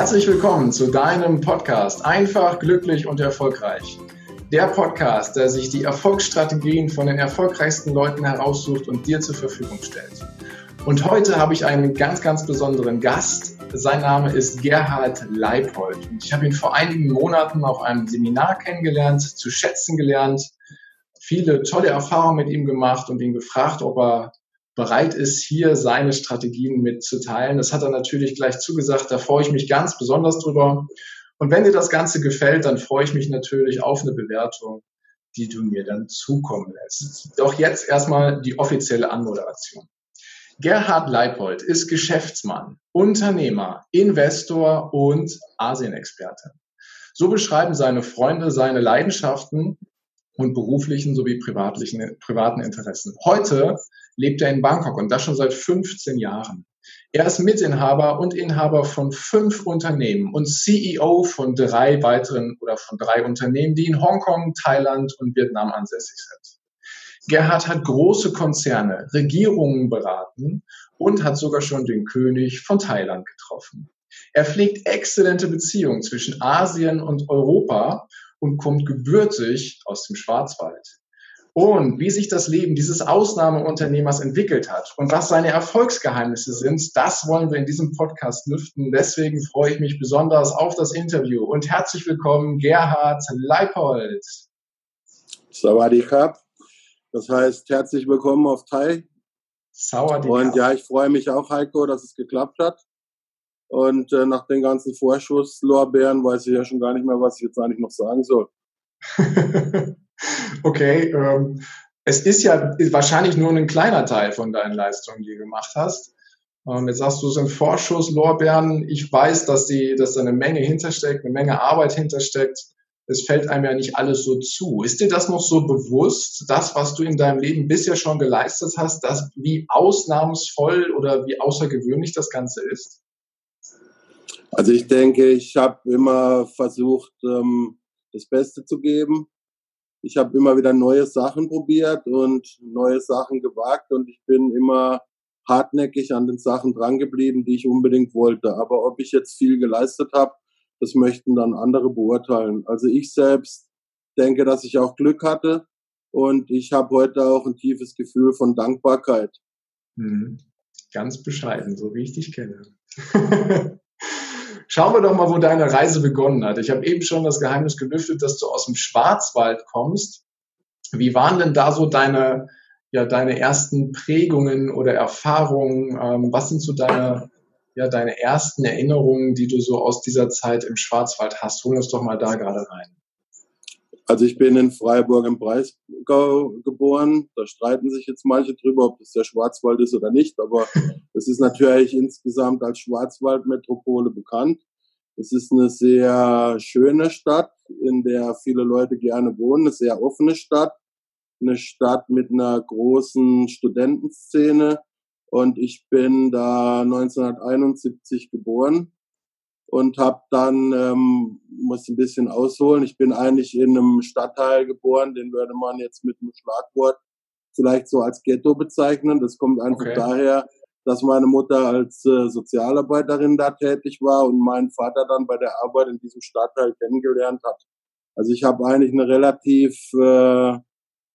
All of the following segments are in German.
Herzlich willkommen zu deinem Podcast Einfach, glücklich und erfolgreich. Der Podcast, der sich die Erfolgsstrategien von den erfolgreichsten Leuten heraussucht und dir zur Verfügung stellt. Und heute habe ich einen ganz, ganz besonderen Gast. Sein Name ist Gerhard Leipold. Und ich habe ihn vor einigen Monaten auf einem Seminar kennengelernt, zu schätzen gelernt, viele tolle Erfahrungen mit ihm gemacht und ihn gefragt, ob er bereit ist, hier seine Strategien mitzuteilen. Das hat er natürlich gleich zugesagt. Da freue ich mich ganz besonders drüber. Und wenn dir das Ganze gefällt, dann freue ich mich natürlich auf eine Bewertung, die du mir dann zukommen lässt. Doch jetzt erstmal die offizielle Anmoderation. Gerhard Leipold ist Geschäftsmann, Unternehmer, Investor und Asienexperte. So beschreiben seine Freunde seine Leidenschaften und beruflichen sowie privaten Interessen. Heute lebt er in Bangkok und das schon seit 15 Jahren. Er ist Mitinhaber und Inhaber von fünf Unternehmen und CEO von drei weiteren oder von drei Unternehmen, die in Hongkong, Thailand und Vietnam ansässig sind. Gerhard hat große Konzerne, Regierungen beraten und hat sogar schon den König von Thailand getroffen. Er pflegt exzellente Beziehungen zwischen Asien und Europa und kommt gebürtig aus dem Schwarzwald. Und wie sich das Leben dieses Ausnahmeunternehmers entwickelt hat und was seine Erfolgsgeheimnisse sind, das wollen wir in diesem Podcast lüften. Deswegen freue ich mich besonders auf das Interview und herzlich willkommen, Gerhard Leipold. Sawadee Das heißt, herzlich willkommen auf Thai. Sawadee Und ja, ich freue mich auch, Heiko, dass es geklappt hat. Und äh, nach den ganzen Vorschusslorbeeren weiß ich ja schon gar nicht mehr, was ich jetzt eigentlich noch sagen soll. okay, ähm, es ist ja wahrscheinlich nur ein kleiner Teil von deinen Leistungen, die du gemacht hast. Ähm, jetzt sagst du, es sind Vorschusslorbeeren. Ich weiß, dass, die, dass da eine Menge hintersteckt, eine Menge Arbeit hintersteckt. Es fällt einem ja nicht alles so zu. Ist dir das noch so bewusst, das, was du in deinem Leben bisher schon geleistet hast, dass, wie ausnahmsvoll oder wie außergewöhnlich das Ganze ist? Also ich denke, ich habe immer versucht, ähm, das Beste zu geben. Ich habe immer wieder neue Sachen probiert und neue Sachen gewagt und ich bin immer hartnäckig an den Sachen drangeblieben, die ich unbedingt wollte. Aber ob ich jetzt viel geleistet habe, das möchten dann andere beurteilen. Also ich selbst denke, dass ich auch Glück hatte und ich habe heute auch ein tiefes Gefühl von Dankbarkeit. Mhm. Ganz bescheiden, so wie ich dich kenne. Schauen wir doch mal, wo deine Reise begonnen hat. Ich habe eben schon das Geheimnis gelüftet, dass du aus dem Schwarzwald kommst. Wie waren denn da so deine, ja, deine ersten Prägungen oder Erfahrungen? Ähm, was sind so deine, ja, deine ersten Erinnerungen, die du so aus dieser Zeit im Schwarzwald hast? Hol uns doch mal da gerade rein. Also ich bin in Freiburg im Breisgau geboren. Da streiten sich jetzt manche drüber, ob das der Schwarzwald ist oder nicht. Aber es ist natürlich insgesamt als Schwarzwaldmetropole bekannt. Es ist eine sehr schöne Stadt, in der viele Leute gerne wohnen. Eine sehr offene Stadt. Eine Stadt mit einer großen Studentenszene. Und ich bin da 1971 geboren und habe dann, ähm, muss ein bisschen ausholen, ich bin eigentlich in einem Stadtteil geboren, den würde man jetzt mit einem Schlagwort vielleicht so als Ghetto bezeichnen. Das kommt einfach okay. daher, dass meine Mutter als äh, Sozialarbeiterin da tätig war und mein Vater dann bei der Arbeit in diesem Stadtteil kennengelernt hat. Also ich habe eigentlich eine relativ äh,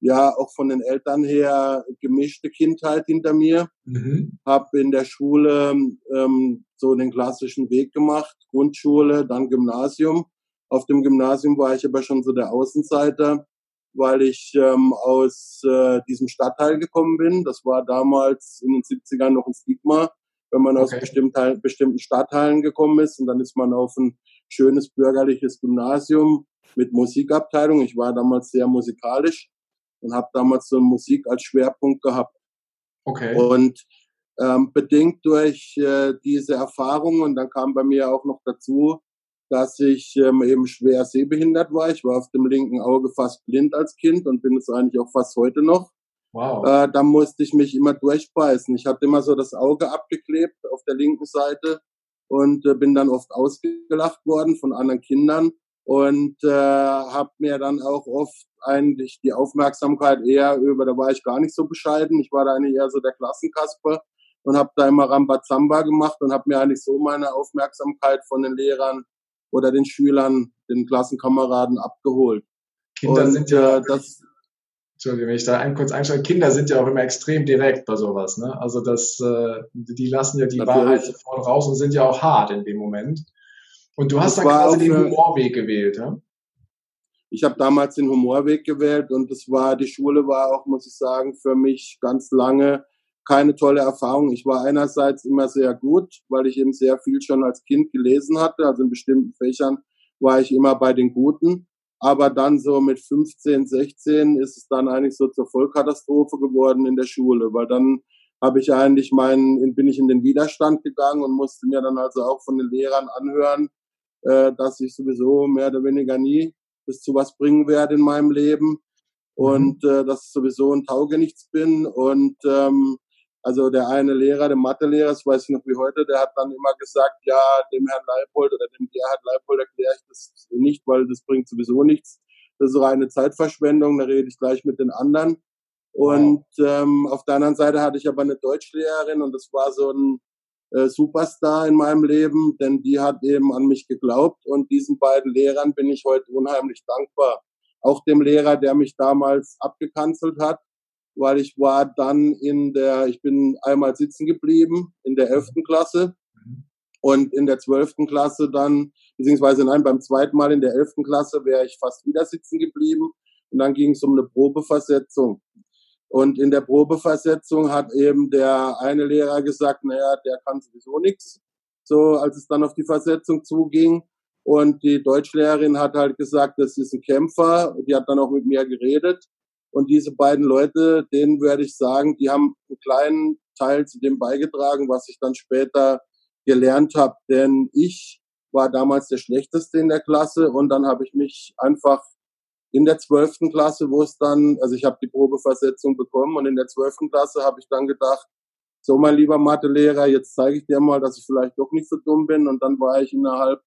ja auch von den Eltern her gemischte Kindheit hinter mir. Mhm. Habe in der Schule ähm, so den klassischen Weg gemacht, Grundschule, dann Gymnasium. Auf dem Gymnasium war ich aber schon so der Außenseiter, weil ich ähm, aus äh, diesem Stadtteil gekommen bin. Das war damals in den 70ern noch ein Stigma, wenn man okay. aus bestimmten, bestimmten Stadtteilen gekommen ist. Und dann ist man auf ein schönes bürgerliches Gymnasium mit Musikabteilung. Ich war damals sehr musikalisch und habe damals so Musik als Schwerpunkt gehabt. Okay. Und ähm, bedingt durch äh, diese Erfahrung und dann kam bei mir auch noch dazu, dass ich ähm, eben schwer sehbehindert war. Ich war auf dem linken Auge fast blind als Kind und bin es eigentlich auch fast heute noch. Wow. Äh, da musste ich mich immer durchbeißen. Ich hatte immer so das Auge abgeklebt auf der linken Seite und äh, bin dann oft ausgelacht worden von anderen Kindern und äh, habe mir dann auch oft eigentlich die Aufmerksamkeit eher über, da war ich gar nicht so bescheiden, ich war da eigentlich eher so der Klassenkasper, und habe da immer Rambazamba gemacht und habe mir eigentlich so meine Aufmerksamkeit von den Lehrern oder den Schülern, den Klassenkameraden abgeholt. Kinder und, sind ja, äh, das, Entschuldigung, wenn ich da ein, kurz einschaue, Kinder sind ja auch immer extrem direkt bei sowas. Ne? Also das, äh, die lassen ja die Natürlich. Wahrheit sofort raus und sind ja auch hart in dem Moment. Und du hast das dann quasi den Humorweg gewählt, ja? Ich habe damals den Humorweg gewählt und das war, die Schule war auch, muss ich sagen, für mich ganz lange keine tolle Erfahrung. Ich war einerseits immer sehr gut, weil ich eben sehr viel schon als Kind gelesen hatte. Also in bestimmten Fächern war ich immer bei den Guten. Aber dann so mit 15, 16 ist es dann eigentlich so zur Vollkatastrophe geworden in der Schule, weil dann habe ich eigentlich meinen, bin ich in den Widerstand gegangen und musste mir dann also auch von den Lehrern anhören, äh, dass ich sowieso mehr oder weniger nie bis zu was bringen werde in meinem Leben und mhm. äh, dass ich sowieso ein Taugenichts bin und ähm, also der eine Lehrer, der Mathelehrer, das weiß ich noch wie heute, der hat dann immer gesagt, ja, dem Herrn Leipold oder dem Gerhard Leipold erkläre ich das nicht, weil das bringt sowieso nichts. Das ist reine Zeitverschwendung, da rede ich gleich mit den anderen. Und ähm, auf der anderen Seite hatte ich aber eine Deutschlehrerin und das war so ein äh, Superstar in meinem Leben, denn die hat eben an mich geglaubt und diesen beiden Lehrern bin ich heute unheimlich dankbar. Auch dem Lehrer, der mich damals abgekanzelt hat, weil ich war dann in der, ich bin einmal sitzen geblieben in der elften Klasse und in der zwölften Klasse dann, beziehungsweise nein, beim zweiten Mal in der elften Klasse wäre ich fast wieder sitzen geblieben und dann ging es um eine Probeversetzung. Und in der Probeversetzung hat eben der eine Lehrer gesagt, naja, der kann sowieso nichts. So, als es dann auf die Versetzung zuging. Und die Deutschlehrerin hat halt gesagt, das ist ein Kämpfer. Die hat dann auch mit mir geredet. Und diese beiden Leute, denen werde ich sagen, die haben einen kleinen Teil zu dem beigetragen, was ich dann später gelernt habe. Denn ich war damals der Schlechteste in der Klasse und dann habe ich mich einfach in der zwölften Klasse, wo es dann, also ich habe die Probeversetzung bekommen und in der zwölften Klasse habe ich dann gedacht, so mein lieber Mathelehrer, jetzt zeige ich dir mal, dass ich vielleicht doch nicht so dumm bin und dann war ich innerhalb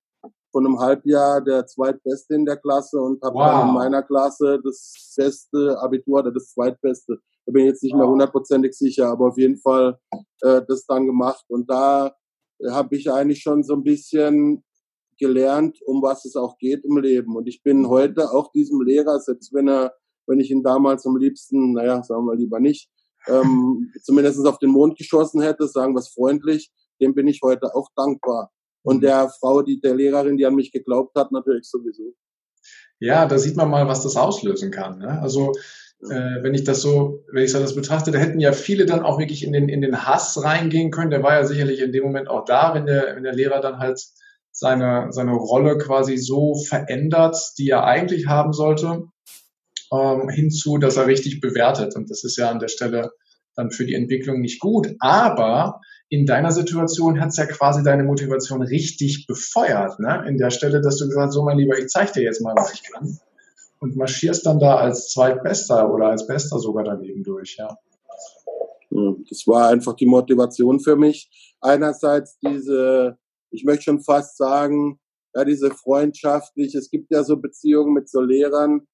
von einem Halbjahr der zweitbeste in der Klasse und habe wow. dann in meiner Klasse das beste Abitur oder das zweitbeste. Da bin ich jetzt nicht wow. mehr hundertprozentig sicher, aber auf jeden Fall äh, das dann gemacht. Und da äh, habe ich eigentlich schon so ein bisschen gelernt, um was es auch geht im Leben. Und ich bin heute auch diesem Lehrer, selbst wenn er, wenn ich ihn damals am liebsten, naja, sagen wir lieber nicht, ähm, zumindest auf den Mond geschossen hätte, sagen wir es freundlich, dem bin ich heute auch dankbar. Und mhm. der Frau, die, der Lehrerin, die an mich geglaubt hat, natürlich sowieso. Ja, da sieht man mal, was das auslösen kann. Ne? Also äh, wenn ich das so, wenn ich das betrachte, da hätten ja viele dann auch wirklich in den in den Hass reingehen können. Der war ja sicherlich in dem Moment auch da, wenn der wenn der Lehrer dann halt seine seine Rolle quasi so verändert, die er eigentlich haben sollte, ähm, hinzu, dass er richtig bewertet. Und das ist ja an der Stelle dann für die Entwicklung nicht gut. Aber in deiner Situation hat es ja quasi deine Motivation richtig befeuert, ne? In der Stelle, dass du gesagt hast, so mein Lieber, ich zeige dir jetzt mal, was ich kann. Und marschierst dann da als Zweitbester oder als Bester sogar daneben durch, ja. Hm, das war einfach die Motivation für mich. Einerseits diese, ich möchte schon fast sagen, ja, diese freundschaftliche, es gibt ja so Beziehungen mit so Lehrern,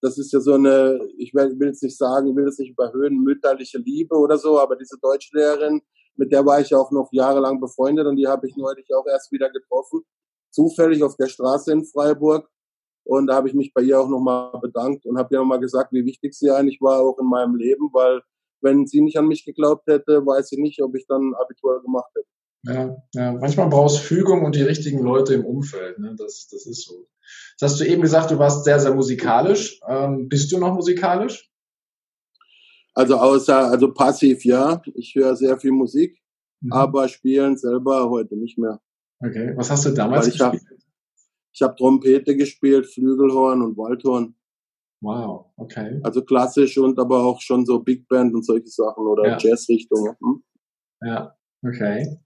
das ist ja so eine, ich will, jetzt nicht sagen, ich will es nicht überhöhen, mütterliche Liebe oder so, aber diese Deutschlehrerin, mit der war ich auch noch jahrelang befreundet und die habe ich neulich auch erst wieder getroffen. Zufällig auf der Straße in Freiburg. Und da habe ich mich bei ihr auch nochmal bedankt und habe ihr nochmal gesagt, wie wichtig sie eigentlich war, auch in meinem Leben, weil wenn sie nicht an mich geglaubt hätte, weiß ich nicht, ob ich dann Abitur gemacht hätte. Ja, ja. manchmal brauchst Fügung und die richtigen Leute im Umfeld. Ne? Das, das ist so. Jetzt hast du eben gesagt, du warst sehr, sehr musikalisch. Ähm, bist du noch musikalisch? Also außer, also passiv ja. Ich höre sehr viel Musik, mhm. aber spielen selber heute nicht mehr. Okay, was hast du damals Weil ich gespielt? Hab, ich habe Trompete gespielt, Flügelhorn und Waldhorn. Wow, okay. Also klassisch und aber auch schon so Big Band und solche Sachen oder ja. Jazzrichtungen. Hm? Ja, okay.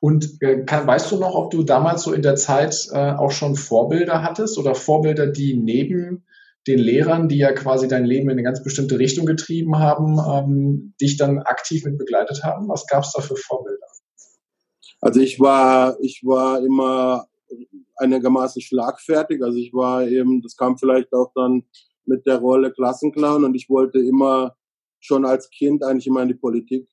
Und äh, kann, weißt du noch, ob du damals so in der Zeit äh, auch schon Vorbilder hattest oder Vorbilder, die neben den Lehrern, die ja quasi dein Leben in eine ganz bestimmte Richtung getrieben haben, ähm, dich dann aktiv mit begleitet haben? Was gab es da für Vorbilder? Also ich war, ich war immer einigermaßen schlagfertig. Also ich war eben, das kam vielleicht auch dann mit der Rolle Klassenclown und ich wollte immer schon als Kind eigentlich immer in die Politik.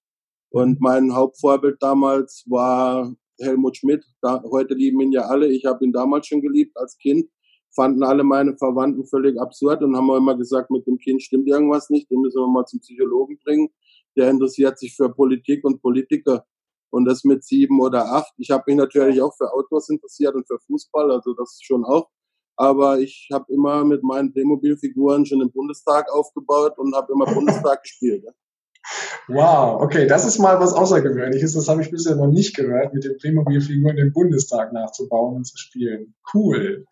Und mein Hauptvorbild damals war Helmut Schmidt. Da, heute lieben ihn ja alle. Ich habe ihn damals schon geliebt als Kind. Fanden alle meine Verwandten völlig absurd und haben immer gesagt, mit dem Kind stimmt irgendwas nicht, den müssen wir mal zum Psychologen bringen. Der interessiert sich für Politik und Politiker. Und das mit sieben oder acht. Ich habe mich natürlich auch für Autos interessiert und für Fußball, also das schon auch. Aber ich habe immer mit meinen Playmobil-Figuren schon den Bundestag aufgebaut und habe immer Bundestag gespielt. Ja. Wow, okay, das ist mal was Außergewöhnliches. Das habe ich bisher noch nicht gehört, mit den Playmobil-Figuren den Bundestag nachzubauen und zu spielen. Cool.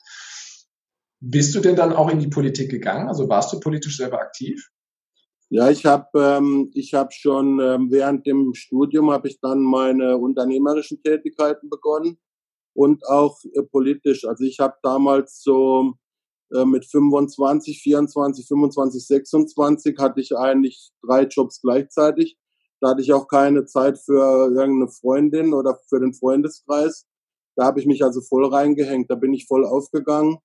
Bist du denn dann auch in die Politik gegangen? Also warst du politisch selber aktiv? Ja, ich habe ähm, ich habe schon ähm, während dem Studium habe ich dann meine unternehmerischen Tätigkeiten begonnen und auch äh, politisch. Also ich habe damals so äh, mit 25, 24, 25, 26 hatte ich eigentlich drei Jobs gleichzeitig. Da hatte ich auch keine Zeit für irgendeine Freundin oder für den Freundeskreis. Da habe ich mich also voll reingehängt. Da bin ich voll aufgegangen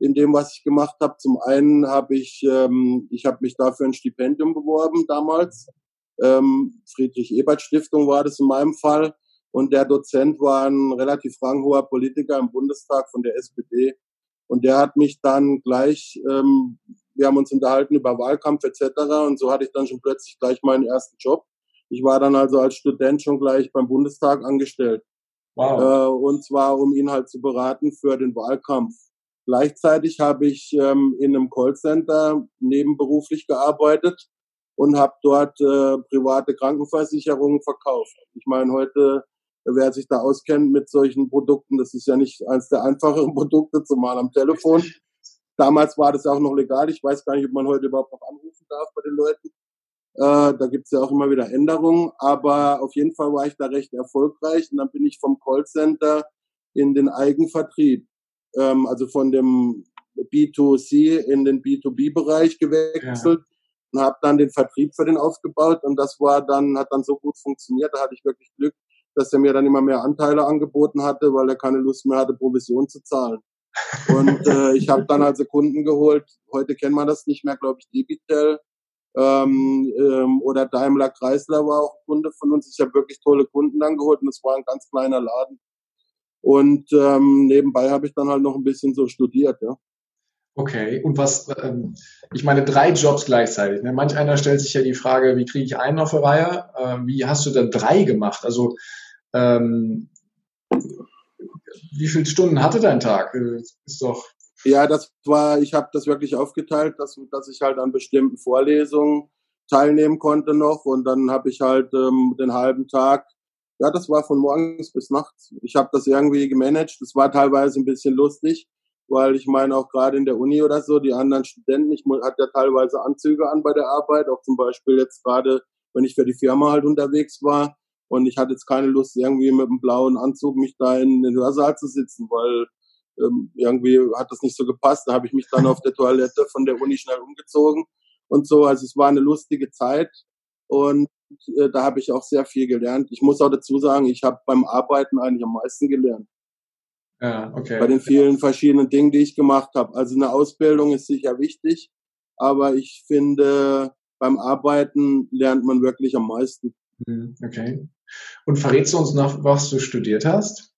in dem, was ich gemacht habe. Zum einen habe ich, ähm, ich habe mich dafür ein Stipendium beworben damals. Ähm, Friedrich-Ebert-Stiftung war das in meinem Fall. Und der Dozent war ein relativ ranghoher Politiker im Bundestag von der SPD. Und der hat mich dann gleich, ähm, wir haben uns unterhalten über Wahlkampf etc. Und so hatte ich dann schon plötzlich gleich meinen ersten Job. Ich war dann also als Student schon gleich beim Bundestag angestellt. Wow. Äh, und zwar, um ihn halt zu beraten für den Wahlkampf. Gleichzeitig habe ich ähm, in einem Callcenter nebenberuflich gearbeitet und habe dort äh, private Krankenversicherungen verkauft. Ich meine, heute, wer sich da auskennt mit solchen Produkten, das ist ja nicht eines der einfacheren Produkte, zumal am Telefon. Damals war das auch noch legal. Ich weiß gar nicht, ob man heute überhaupt noch anrufen darf bei den Leuten. Äh, da gibt's ja auch immer wieder Änderungen. Aber auf jeden Fall war ich da recht erfolgreich. Und dann bin ich vom Callcenter in den Eigenvertrieb ähm, also von dem B2C in den B2B-Bereich gewechselt ja. und habe dann den Vertrieb für den aufgebaut und das war dann hat dann so gut funktioniert, da hatte ich wirklich Glück, dass er mir dann immer mehr Anteile angeboten hatte, weil er keine Lust mehr hatte, Provision zu zahlen. Und äh, ich habe dann also Kunden geholt. Heute kennt man das nicht mehr, glaube ich, Debitel ähm, ähm, oder Daimler Chrysler war auch Kunde von uns. Ich habe wirklich tolle Kunden angeholt und es war ein ganz kleiner Laden. Und ähm, nebenbei habe ich dann halt noch ein bisschen so studiert, ja. Okay, und was, ähm, ich meine, drei Jobs gleichzeitig. Ne? Manch einer stellt sich ja die Frage, wie kriege ich einen auf die Reihe? Äh, wie hast du denn drei gemacht? Also, ähm, wie viele Stunden hatte dein Tag? Äh, ist doch. Ja, das war, ich habe das wirklich aufgeteilt, dass, dass ich halt an bestimmten Vorlesungen teilnehmen konnte noch und dann habe ich halt ähm, den halben Tag ja, das war von morgens bis nachts. Ich habe das irgendwie gemanagt. Das war teilweise ein bisschen lustig, weil ich meine auch gerade in der Uni oder so, die anderen Studenten, ich hatte ja teilweise Anzüge an bei der Arbeit, auch zum Beispiel jetzt gerade, wenn ich für die Firma halt unterwegs war und ich hatte jetzt keine Lust, irgendwie mit einem blauen Anzug mich da in den Hörsaal zu sitzen, weil ähm, irgendwie hat das nicht so gepasst. Da habe ich mich dann auf der Toilette von der Uni schnell umgezogen und so. Also es war eine lustige Zeit und äh, da habe ich auch sehr viel gelernt. Ich muss auch dazu sagen, ich habe beim Arbeiten eigentlich am meisten gelernt. Ja, okay. Bei den vielen verschiedenen Dingen, die ich gemacht habe. Also eine Ausbildung ist sicher wichtig, aber ich finde, beim Arbeiten lernt man wirklich am meisten. Mhm, okay. Und verrätst du uns noch, was du studiert hast?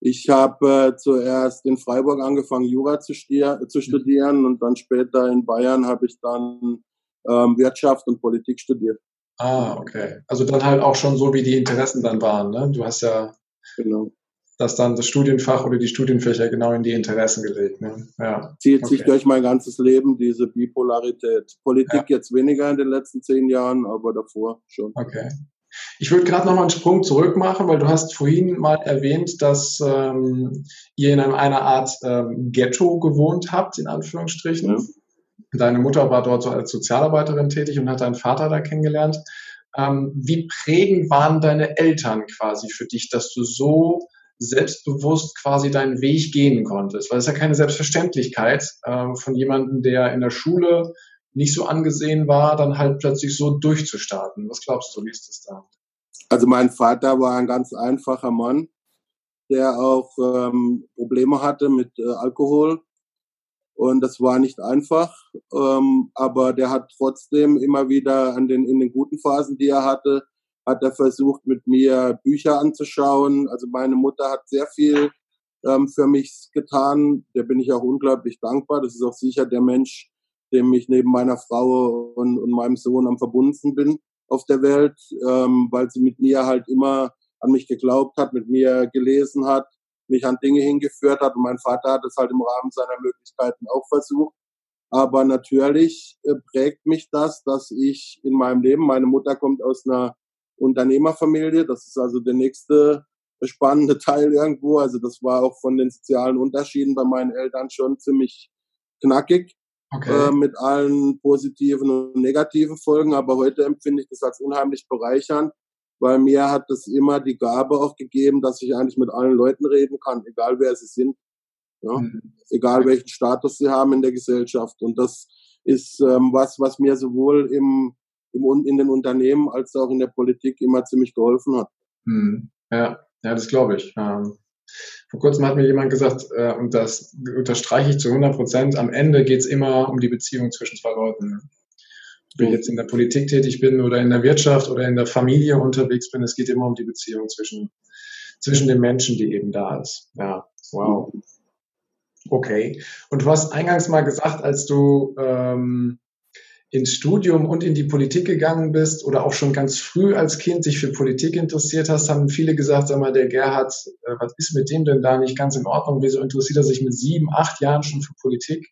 Ich habe äh, zuerst in Freiburg angefangen, Jura zu, zu studieren und dann später in Bayern habe ich dann ähm, Wirtschaft und Politik studiert. Ah, okay. Also dann halt auch schon so, wie die Interessen dann waren. Ne? Du hast ja genau. Das dann das Studienfach oder die Studienfächer genau in die Interessen gelegt. Ne? Ja. Zieht okay. sich durch mein ganzes Leben diese Bipolarität. Politik ja. jetzt weniger in den letzten zehn Jahren, aber davor schon. Okay. Ich würde gerade noch mal einen Sprung zurück machen, weil du hast vorhin mal erwähnt, dass ähm, ihr in einer Art ähm, Ghetto gewohnt habt, in Anführungsstrichen. Ja. Deine Mutter war dort so als Sozialarbeiterin tätig und hat deinen Vater da kennengelernt. Ähm, wie prägend waren deine Eltern quasi für dich, dass du so selbstbewusst quasi deinen Weg gehen konntest? Weil es ja keine Selbstverständlichkeit äh, von jemandem, der in der Schule nicht so angesehen war, dann halt plötzlich so durchzustarten. Was glaubst du, wie ist das da? Also mein Vater war ein ganz einfacher Mann, der auch ähm, Probleme hatte mit äh, Alkohol und das war nicht einfach, ähm, aber der hat trotzdem immer wieder an den, in den guten Phasen, die er hatte, hat er versucht, mit mir Bücher anzuschauen. Also meine Mutter hat sehr viel ähm, für mich getan. Der bin ich auch unglaublich dankbar. Das ist auch sicher der Mensch, dem ich neben meiner Frau und, und meinem Sohn am verbundensten bin auf der Welt, ähm, weil sie mit mir halt immer an mich geglaubt hat, mit mir gelesen hat, mich an Dinge hingeführt hat. Und mein Vater hat es halt im Rahmen seiner Möglichkeiten auch versucht. Aber natürlich äh, prägt mich das, dass ich in meinem Leben, meine Mutter kommt aus einer Unternehmerfamilie, das ist also der nächste spannende Teil irgendwo. Also das war auch von den sozialen Unterschieden bei meinen Eltern schon ziemlich knackig. Okay. Äh, mit allen positiven und negativen Folgen. Aber heute empfinde ich das als unheimlich bereichernd, weil mir hat es immer die Gabe auch gegeben, dass ich eigentlich mit allen Leuten reden kann, egal wer sie sind. Ja? Mhm. Egal welchen Status sie haben in der Gesellschaft. Und das ist ähm, was, was mir sowohl im, im, in den Unternehmen als auch in der Politik immer ziemlich geholfen hat. Mhm. Ja, ja, das glaube ich. Ähm, vor kurzem hat mir jemand gesagt, äh, und das unterstreiche ich zu 100 Prozent, am Ende geht es immer um die Beziehung zwischen zwei Leuten. Ob ich jetzt in der Politik tätig bin oder in der Wirtschaft oder in der Familie unterwegs bin, es geht immer um die Beziehung zwischen, zwischen den Menschen, die eben da ist. Ja, wow. Okay. Und du hast eingangs mal gesagt, als du ähm, ins Studium und in die Politik gegangen bist oder auch schon ganz früh als Kind dich für Politik interessiert hast, haben viele gesagt, sag mal, der Gerhard, äh, was ist mit dem denn da nicht ganz in Ordnung? Wieso interessiert er sich mit sieben, acht Jahren schon für Politik?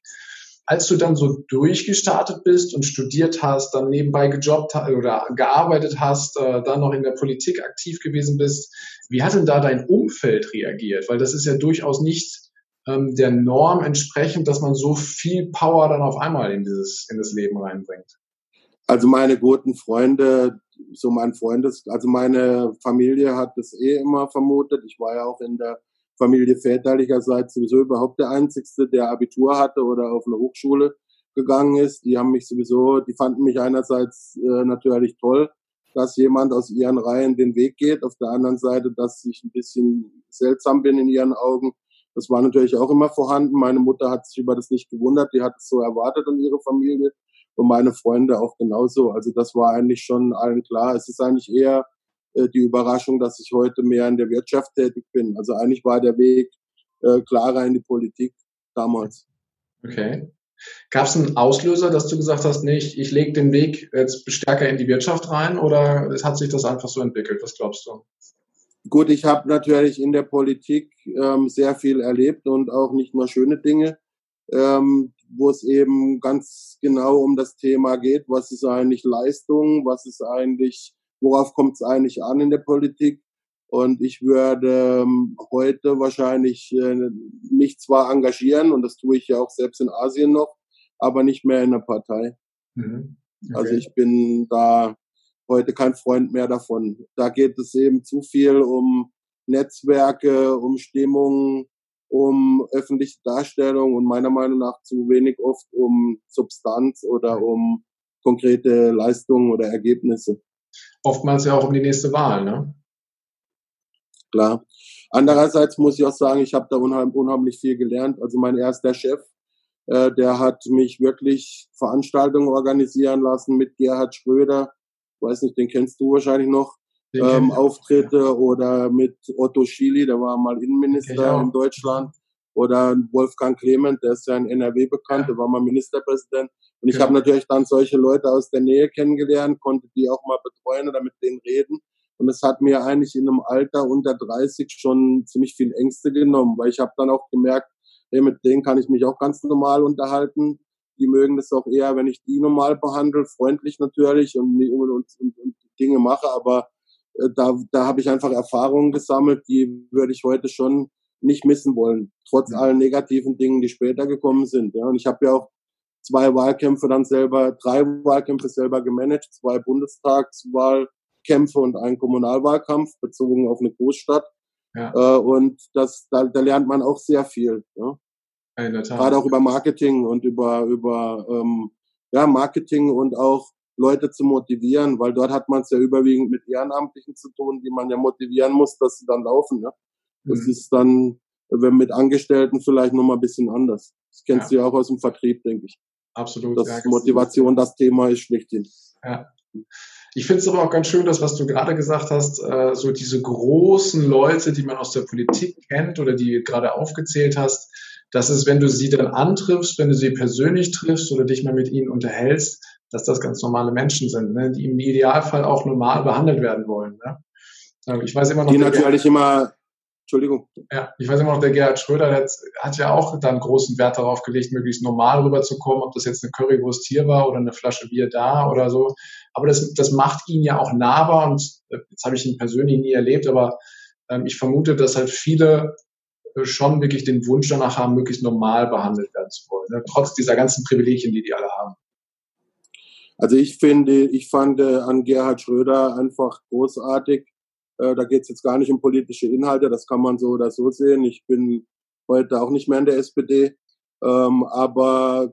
Als du dann so durchgestartet bist und studiert hast, dann nebenbei gejobbt oder gearbeitet hast, äh, dann noch in der Politik aktiv gewesen bist, wie hat denn da dein Umfeld reagiert? Weil das ist ja durchaus nicht ähm, der Norm entsprechend, dass man so viel Power dann auf einmal in dieses in das Leben reinbringt? Also meine guten Freunde, so mein Freundes, also meine Familie hat das eh immer vermutet. Ich war ja auch in der Familie väterlicherseits sowieso überhaupt der Einzigste, der Abitur hatte oder auf eine Hochschule gegangen ist. Die haben mich sowieso, die fanden mich einerseits äh, natürlich toll, dass jemand aus ihren Reihen den Weg geht. Auf der anderen Seite, dass ich ein bisschen seltsam bin in ihren Augen, das war natürlich auch immer vorhanden. Meine Mutter hat sich über das nicht gewundert, die hat es so erwartet und ihre Familie und meine Freunde auch genauso. Also das war eigentlich schon allen klar. Es ist eigentlich eher äh, die Überraschung, dass ich heute mehr in der Wirtschaft tätig bin. Also eigentlich war der Weg äh, klarer in die Politik damals. Okay. Gab es einen Auslöser, dass du gesagt hast, nee, ich, ich lege den Weg jetzt stärker in die Wirtschaft rein oder hat sich das einfach so entwickelt? Was glaubst du? Gut, ich habe natürlich in der Politik ähm, sehr viel erlebt und auch nicht nur schöne Dinge, ähm, wo es eben ganz genau um das Thema geht, was ist eigentlich Leistung, was ist eigentlich, worauf kommt es eigentlich an in der Politik. Und ich würde ähm, heute wahrscheinlich äh, mich zwar engagieren, und das tue ich ja auch selbst in Asien noch, aber nicht mehr in der Partei. Mhm. Also okay. Also ich bin da heute kein Freund mehr davon. Da geht es eben zu viel um Netzwerke, um Stimmung, um öffentliche Darstellung und meiner Meinung nach zu wenig oft um Substanz oder um konkrete Leistungen oder Ergebnisse. Oftmals ja auch um die nächste Wahl, ne? Klar. Andererseits muss ich auch sagen, ich habe da unheim, unheimlich viel gelernt. Also mein erster Chef, äh, der hat mich wirklich Veranstaltungen organisieren lassen mit Gerhard Schröder, weiß nicht, den kennst du wahrscheinlich noch, ähm, Auftritte ja. oder mit Otto Schily, der war mal Innenminister in Deutschland, oder Wolfgang Clement, der ist ja in NRW bekannt, der war mal Ministerpräsident. Und ich ja. habe natürlich dann solche Leute aus der Nähe kennengelernt, konnte die auch mal betreuen oder mit denen reden. Und es hat mir eigentlich in einem Alter unter 30 schon ziemlich viel Ängste genommen, weil ich habe dann auch gemerkt, hey, mit denen kann ich mich auch ganz normal unterhalten die mögen das auch eher, wenn ich die normal behandle, freundlich natürlich und, und, und, und Dinge mache, aber äh, da, da habe ich einfach Erfahrungen gesammelt, die würde ich heute schon nicht missen wollen, trotz mhm. allen negativen Dingen, die später gekommen sind. Ja. Und ich habe ja auch zwei Wahlkämpfe dann selber, drei Wahlkämpfe selber gemanagt, zwei Bundestagswahlkämpfe und einen Kommunalwahlkampf bezogen auf eine Großstadt. Ja. Äh, und das, da, da lernt man auch sehr viel. Ja. Gerade auch über Marketing und über, über ähm, ja, Marketing und auch Leute zu motivieren, weil dort hat man es ja überwiegend mit Ehrenamtlichen zu tun, die man ja motivieren muss, dass sie dann laufen. Ne? Das mhm. ist dann, wenn mit Angestellten vielleicht nochmal ein bisschen anders. Das kennst ja. du ja auch aus dem Vertrieb, denke ich. Absolut. Das ja, Motivation, das Thema ist schlechthin. Ja. Ich finde es aber auch ganz schön, dass was du gerade gesagt hast, äh, so diese großen Leute, die man aus der Politik kennt oder die gerade aufgezählt hast, dass es, wenn du sie dann antriffst, wenn du sie persönlich triffst oder dich mal mit ihnen unterhältst, dass das ganz normale Menschen sind, ne, die im Idealfall auch normal behandelt werden wollen. Ne? Ähm, ich weiß immer noch. Die natürlich Gerhard, immer, Entschuldigung. Ja, ich weiß immer noch, der Gerhard Schröder, der hat ja auch dann großen Wert darauf gelegt, möglichst normal rüberzukommen, ob das jetzt eine Currywurst hier war oder eine Flasche Bier da oder so. Aber das, das macht ihn ja auch nahbar und äh, jetzt habe ich ihn persönlich nie erlebt, aber ähm, ich vermute, dass halt viele schon wirklich den Wunsch danach haben, möglichst normal behandelt werden zu wollen, ne? trotz dieser ganzen Privilegien, die die alle haben. Also ich finde, ich fand äh, an Gerhard Schröder einfach großartig. Äh, da geht es jetzt gar nicht um politische Inhalte, das kann man so oder so sehen. Ich bin heute auch nicht mehr in der SPD, ähm, aber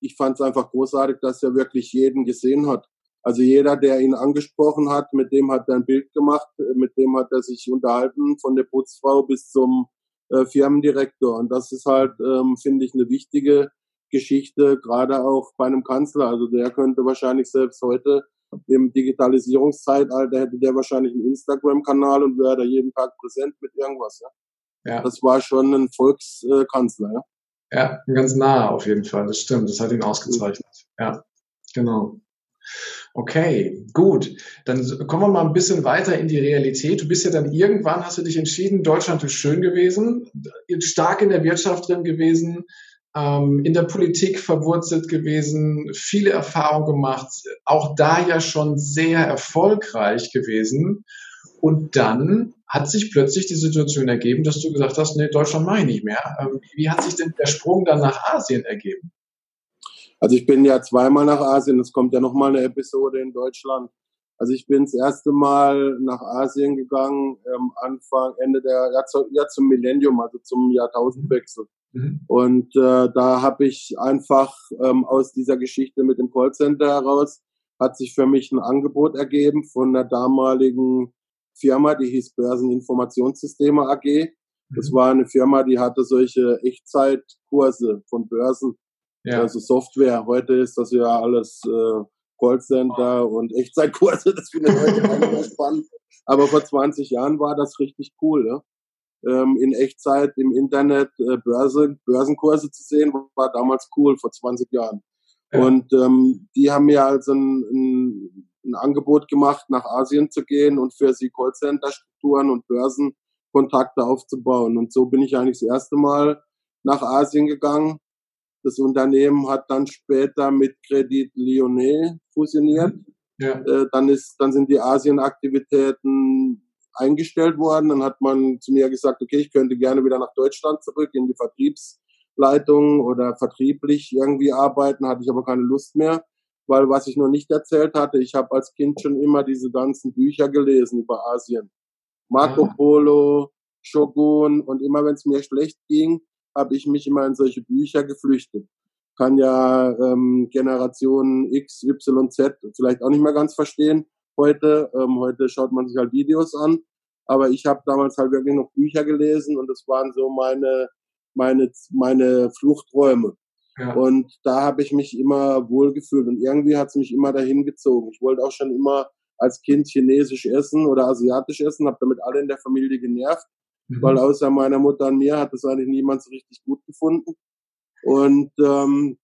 ich fand es einfach großartig, dass er wirklich jeden gesehen hat. Also jeder, der ihn angesprochen hat, mit dem hat er ein Bild gemacht, mit dem hat er sich unterhalten, von der Putzfrau bis zum äh, Firmendirektor. Und das ist halt, ähm, finde ich, eine wichtige Geschichte, gerade auch bei einem Kanzler. Also der könnte wahrscheinlich selbst heute im Digitalisierungszeitalter hätte der wahrscheinlich einen Instagram-Kanal und wäre da jeden Tag präsent mit irgendwas. Ja. ja. Das war schon ein Volkskanzler. Ja. Ja, ganz nah auf jeden Fall. Das stimmt. Das hat ihn ausgezeichnet. Ja, genau. Okay, gut. Dann kommen wir mal ein bisschen weiter in die Realität. Du bist ja dann irgendwann, hast du dich entschieden, Deutschland ist schön gewesen, stark in der Wirtschaft drin gewesen, ähm, in der Politik verwurzelt gewesen, viele Erfahrungen gemacht, auch da ja schon sehr erfolgreich gewesen. Und dann hat sich plötzlich die Situation ergeben, dass du gesagt hast, nee, Deutschland mache ich nicht mehr. Ähm, wie hat sich denn der Sprung dann nach Asien ergeben? Also ich bin ja zweimal nach Asien, es kommt ja nochmal eine Episode in Deutschland. Also ich bin das erste Mal nach Asien gegangen, ähm, Anfang, Ende der, ja, zu, ja zum Millennium, also zum Jahrtausendwechsel. Mhm. Und äh, da habe ich einfach ähm, aus dieser Geschichte mit dem Callcenter heraus, hat sich für mich ein Angebot ergeben von der damaligen Firma, die hieß Börseninformationssysteme AG. Das mhm. war eine Firma, die hatte solche Echtzeitkurse von Börsen ja. Also Software. Heute ist das ja alles äh, Callcenter oh. und Echtzeitkurse. Das finde ich heute auch spannend. Aber vor 20 Jahren war das richtig cool. Ne? Ähm, in Echtzeit im Internet äh, Börse, Börsenkurse zu sehen, war damals cool vor 20 Jahren. Ja. Und ähm, die haben mir also ein, ein, ein Angebot gemacht, nach Asien zu gehen und für sie Callcenter-Strukturen und Börsenkontakte aufzubauen. Und so bin ich eigentlich das erste Mal nach Asien gegangen das Unternehmen hat dann später mit Credit Lyonnais fusioniert. Ja. Äh, dann ist, dann sind die Asienaktivitäten eingestellt worden. Dann hat man zu mir gesagt, okay, ich könnte gerne wieder nach Deutschland zurück in die Vertriebsleitung oder vertrieblich irgendwie arbeiten, hatte ich aber keine Lust mehr, weil was ich noch nicht erzählt hatte, ich habe als Kind schon immer diese ganzen Bücher gelesen über Asien. Marco Polo, Shogun und immer wenn es mir schlecht ging, habe ich mich immer in solche Bücher geflüchtet. Kann ja ähm, Generation X, Y, Z vielleicht auch nicht mehr ganz verstehen heute. Ähm, heute schaut man sich halt Videos an. Aber ich habe damals halt wirklich noch Bücher gelesen und das waren so meine, meine, meine Fluchträume. Ja. Und da habe ich mich immer wohlgefühlt und irgendwie hat es mich immer dahin gezogen. Ich wollte auch schon immer als Kind chinesisch essen oder asiatisch essen, habe damit alle in der Familie genervt mhm. weil außer meiner Mutter und mir hat das eigentlich niemand so richtig gut gefunden. Und ähm,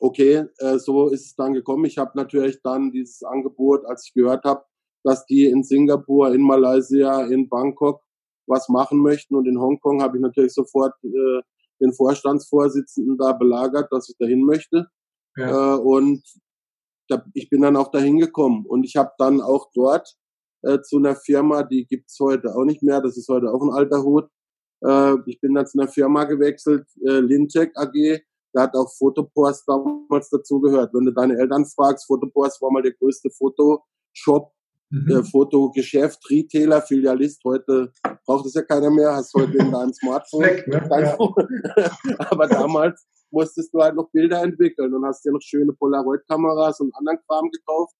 okay, äh, so ist es dann gekommen. Ich habe natürlich dann dieses Angebot, als ich gehört habe, dass die in Singapur, in Malaysia, in Bangkok was machen möchten und in Hongkong habe ich natürlich sofort äh, den Vorstandsvorsitzenden da belagert, dass ich dahin möchte. Ja. Äh, und da, ich bin dann auch dahin gekommen und ich habe dann auch dort äh, zu einer Firma, die gibt's heute auch nicht mehr. Das ist heute auch ein alter Hut. Äh, ich bin dann zu einer Firma gewechselt, äh, Lintec AG. Da hat auch Fotopost damals dazugehört. Wenn du deine Eltern fragst, Fotopost war mal der größte Fotoshop, mhm. äh, Fotogeschäft, Retailer, Filialist. Heute braucht es ja keiner mehr, hast heute in deinem Smartphone. Weg, ne? ja. Aber damals musstest du halt noch Bilder entwickeln und hast dir noch schöne Polaroid-Kameras und anderen Kram gekauft.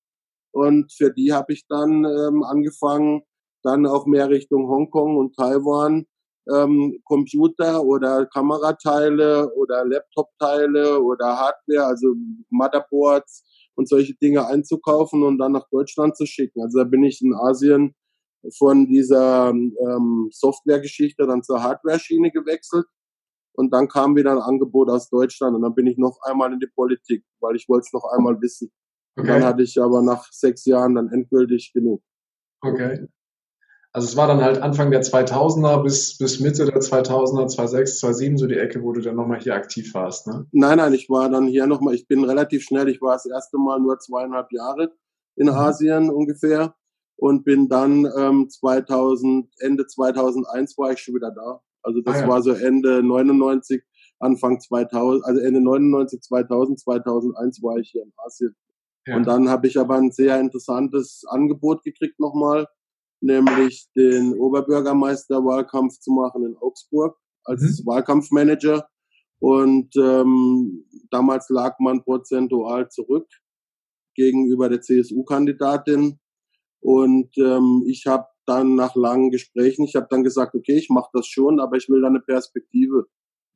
Und für die habe ich dann ähm, angefangen, dann auch mehr Richtung Hongkong und Taiwan ähm, Computer oder Kamerateile oder Laptopteile oder Hardware, also Motherboards, und solche Dinge einzukaufen und dann nach Deutschland zu schicken. Also da bin ich in Asien von dieser ähm, Software-Geschichte dann zur Hardware-Schiene gewechselt. Und dann kam wieder ein Angebot aus Deutschland und dann bin ich noch einmal in die Politik, weil ich wollte es noch einmal wissen. Okay. Dann hatte ich aber nach sechs Jahren dann endgültig genug. Okay. Also es war dann halt Anfang der 2000er bis, bis Mitte der 2000er, 2006, 2007 so die Ecke, wo du dann nochmal hier aktiv warst, ne? Nein, nein, ich war dann hier nochmal, ich bin relativ schnell, ich war das erste Mal nur zweieinhalb Jahre in mhm. Asien ungefähr und bin dann ähm, 2000, Ende 2001 war ich schon wieder da. Also das ah, ja. war so Ende 99, Anfang 2000, also Ende 99, 2000, 2001 war ich hier in Asien. Ja. Und dann habe ich aber ein sehr interessantes Angebot gekriegt nochmal nämlich den Oberbürgermeisterwahlkampf zu machen in Augsburg als mhm. Wahlkampfmanager. Und ähm, damals lag man prozentual zurück gegenüber der CSU-Kandidatin. Und ähm, ich habe dann nach langen Gesprächen, ich habe dann gesagt, okay, ich mache das schon, aber ich will dann eine Perspektive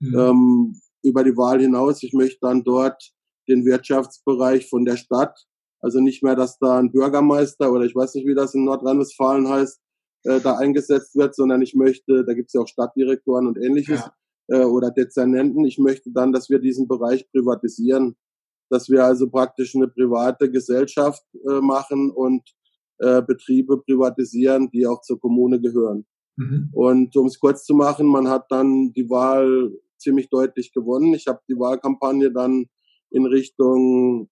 mhm. ähm, über die Wahl hinaus. Ich möchte dann dort den Wirtschaftsbereich von der Stadt also nicht mehr, dass da ein Bürgermeister oder ich weiß nicht, wie das in Nordrhein-Westfalen heißt, äh, da eingesetzt wird, sondern ich möchte, da gibt es ja auch Stadtdirektoren und ähnliches ja. äh, oder Dezernenten. Ich möchte dann, dass wir diesen Bereich privatisieren, dass wir also praktisch eine private Gesellschaft äh, machen und äh, Betriebe privatisieren, die auch zur Kommune gehören. Mhm. Und um es kurz zu machen, man hat dann die Wahl ziemlich deutlich gewonnen. Ich habe die Wahlkampagne dann in Richtung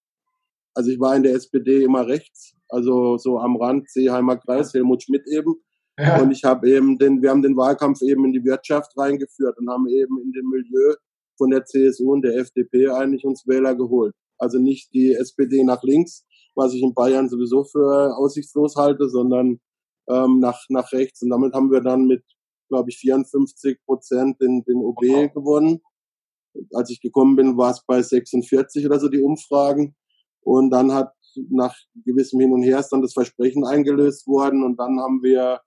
also ich war in der SPD immer rechts, also so am Rand, Seeheimer Kreis, Helmut Schmidt eben. Ja. Und ich habe eben den, wir haben den Wahlkampf eben in die Wirtschaft reingeführt und haben eben in dem Milieu von der CSU und der FDP eigentlich uns Wähler geholt. Also nicht die SPD nach links, was ich in Bayern sowieso für aussichtslos halte, sondern ähm, nach, nach rechts. Und damit haben wir dann mit, glaube ich, 54 Prozent den, den OB wow. gewonnen. Als ich gekommen bin, war es bei 46 oder so die Umfragen. Und dann hat nach gewissem Hin und Her ist dann das Versprechen eingelöst worden und dann haben wir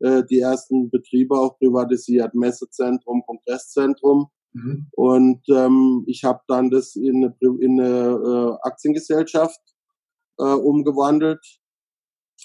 äh, die ersten Betriebe auch privatisiert, Messezentrum, Kongresszentrum. Mhm. Und ähm, ich habe dann das in eine, in eine äh, Aktiengesellschaft äh, umgewandelt.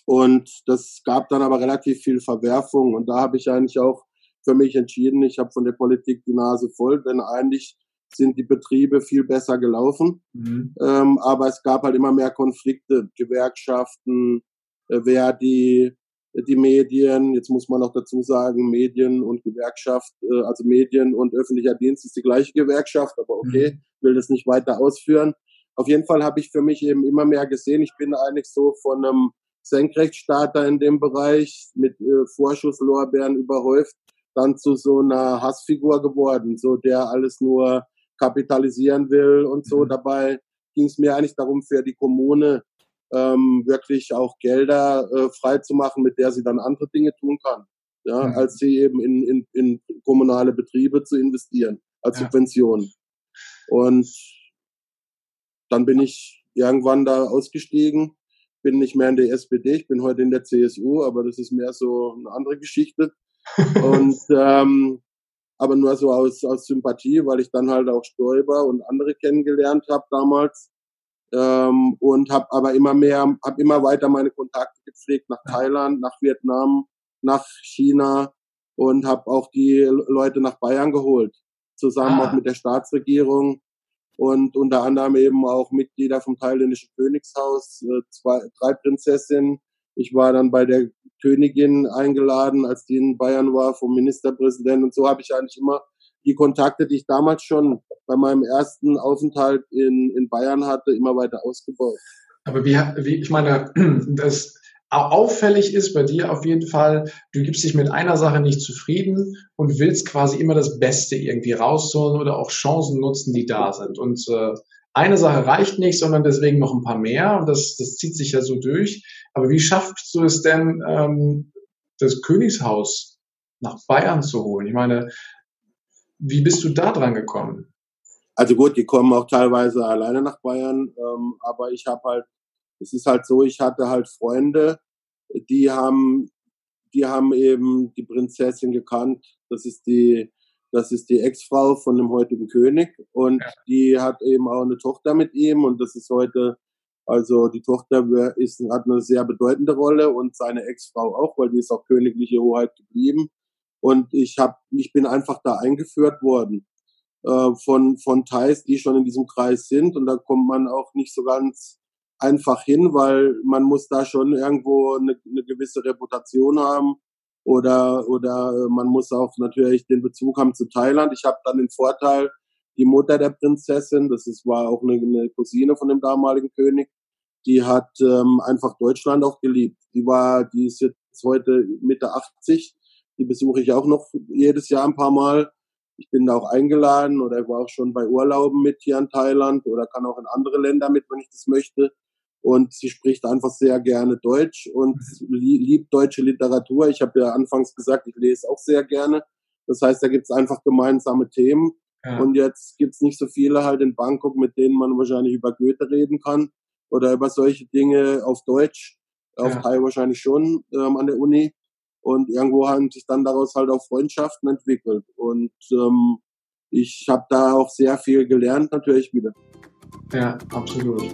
Und das gab dann aber relativ viel Verwerfung. Und da habe ich eigentlich auch für mich entschieden, ich habe von der Politik die Nase voll, denn eigentlich sind die Betriebe viel besser gelaufen. Mhm. Ähm, aber es gab halt immer mehr Konflikte, Gewerkschaften, äh, wer die, die Medien, jetzt muss man noch dazu sagen, Medien und Gewerkschaft, äh, also Medien und öffentlicher Dienst ist die gleiche Gewerkschaft, aber okay, mhm. will das nicht weiter ausführen. Auf jeden Fall habe ich für mich eben immer mehr gesehen, ich bin eigentlich so von einem Senkrechtstarter in dem Bereich mit äh, Vorschusslorbeeren überhäuft, dann zu so einer Hassfigur geworden, so der alles nur kapitalisieren will und so. Mhm. Dabei ging es mir eigentlich darum, für die Kommune ähm, wirklich auch Gelder äh, frei zu machen, mit der sie dann andere Dinge tun kann, ja, mhm. als sie eben in, in, in kommunale Betriebe zu investieren, als ja. Subvention. Und dann bin ich irgendwann da ausgestiegen, bin nicht mehr in der SPD, ich bin heute in der CSU, aber das ist mehr so eine andere Geschichte. und ähm, aber nur so aus, aus Sympathie, weil ich dann halt auch Stoiber und andere kennengelernt habe damals. Ähm, und habe aber immer mehr, habe immer weiter meine Kontakte gepflegt nach Thailand, nach Vietnam, nach China und habe auch die Leute nach Bayern geholt, zusammen ah. auch mit der Staatsregierung und unter anderem eben auch Mitglieder vom thailändischen Königshaus, äh, zwei, drei Prinzessinnen. Ich war dann bei der Königin eingeladen, als die in Bayern war, vom Ministerpräsidenten. Und so habe ich eigentlich immer die Kontakte, die ich damals schon bei meinem ersten Aufenthalt in, in Bayern hatte, immer weiter ausgebaut. Aber wie, wie ich meine, das auffällig ist bei dir auf jeden Fall, du gibst dich mit einer Sache nicht zufrieden und willst quasi immer das Beste irgendwie rausholen oder auch Chancen nutzen, die da sind. Und äh, eine Sache reicht nicht, sondern deswegen noch ein paar mehr. Und das, das zieht sich ja so durch. Aber wie schaffst du es denn, ähm, das Königshaus nach Bayern zu holen? Ich meine, wie bist du da dran gekommen? Also gut, die kommen auch teilweise alleine nach Bayern, ähm, aber ich habe halt, es ist halt so, ich hatte halt Freunde, die haben, die haben eben die Prinzessin gekannt. Das ist die, das ist die Ex-Frau von dem heutigen König und ja. die hat eben auch eine Tochter mit ihm und das ist heute Also die Tochter ist, hat eine sehr bedeutende Rolle und seine Ex-Frau auch, weil die ist auch königliche Hoheit geblieben. Und ich hab, ich bin einfach da eingeführt worden äh, von von Thais, die schon in diesem Kreis sind. Und da kommt man auch nicht so ganz einfach hin, weil man muss da schon irgendwo eine, eine gewisse Reputation haben oder oder man muss auch natürlich den Bezug haben zu Thailand. Ich habe dann den Vorteil, die Mutter der Prinzessin, das ist, war auch eine, eine Cousine von dem damaligen König, die hat ähm, einfach Deutschland auch geliebt. Die war, die ist jetzt heute Mitte 80. Die besuche ich auch noch jedes Jahr ein paar Mal. Ich bin da auch eingeladen oder war auch schon bei Urlauben mit hier in Thailand oder kann auch in andere Länder mit, wenn ich das möchte. Und sie spricht einfach sehr gerne Deutsch und liebt deutsche Literatur. Ich habe ja anfangs gesagt, ich lese auch sehr gerne. Das heißt, da gibt es einfach gemeinsame Themen. Ja. Und jetzt gibt's nicht so viele halt in Bangkok, mit denen man wahrscheinlich über Goethe reden kann oder über solche Dinge auf Deutsch. Auf ja. Thai wahrscheinlich schon ähm, an der Uni. Und irgendwo haben sich dann daraus halt auch Freundschaften entwickelt. Und ähm, ich habe da auch sehr viel gelernt, natürlich wieder. Ja, absolut.